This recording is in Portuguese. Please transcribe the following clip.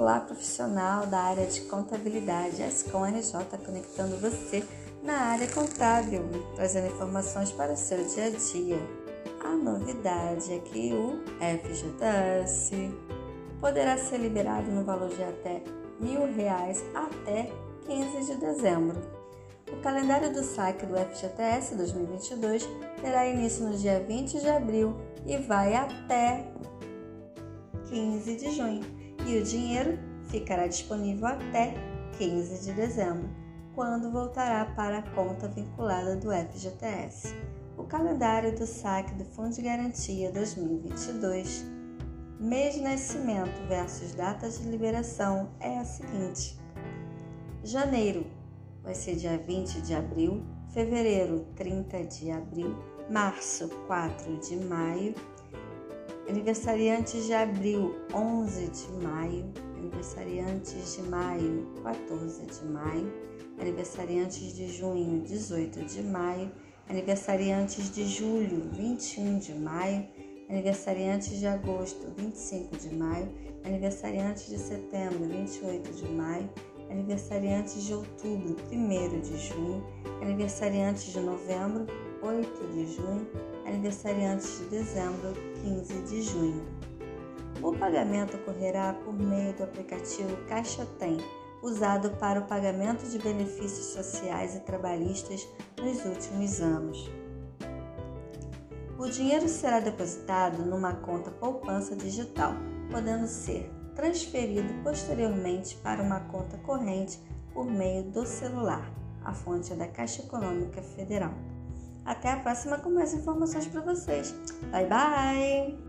Olá, profissional da área de contabilidade, Ascom RJ conectando você na área contábil, trazendo informações para o seu dia a dia. A novidade é que o FGTS poderá ser liberado no valor de até mil reais até 15 de dezembro. O calendário do saque do FGTS 2022 terá início no dia 20 de abril e vai até 15 de junho e o dinheiro ficará disponível até 15 de dezembro, quando voltará para a conta vinculada do FGTS. O calendário do saque do Fundo de Garantia 2022, mês de nascimento versus data de liberação é a seguinte: janeiro vai ser dia 20 de abril, fevereiro 30 de abril, março 4 de maio, Aniversariantes de abril, 11 de maio. Aniversariantes de maio, 14 de maio. Aniversariantes de junho, 18 de maio. Aniversariantes de julho, 21 de maio. Aniversariantes de agosto, 25 de maio. Aniversariantes de setembro, 28 de maio. Aniversariantes de outubro, 1 de junho. Aniversariantes de novembro, 8 de junho aniversariantes de dezembro, 15 de junho. O pagamento ocorrerá por meio do aplicativo Caixa Tem, usado para o pagamento de benefícios sociais e trabalhistas nos últimos anos. O dinheiro será depositado numa conta poupança digital, podendo ser transferido posteriormente para uma conta corrente por meio do celular. A fonte é da Caixa Econômica Federal. Até a próxima com mais informações para vocês. Bye bye!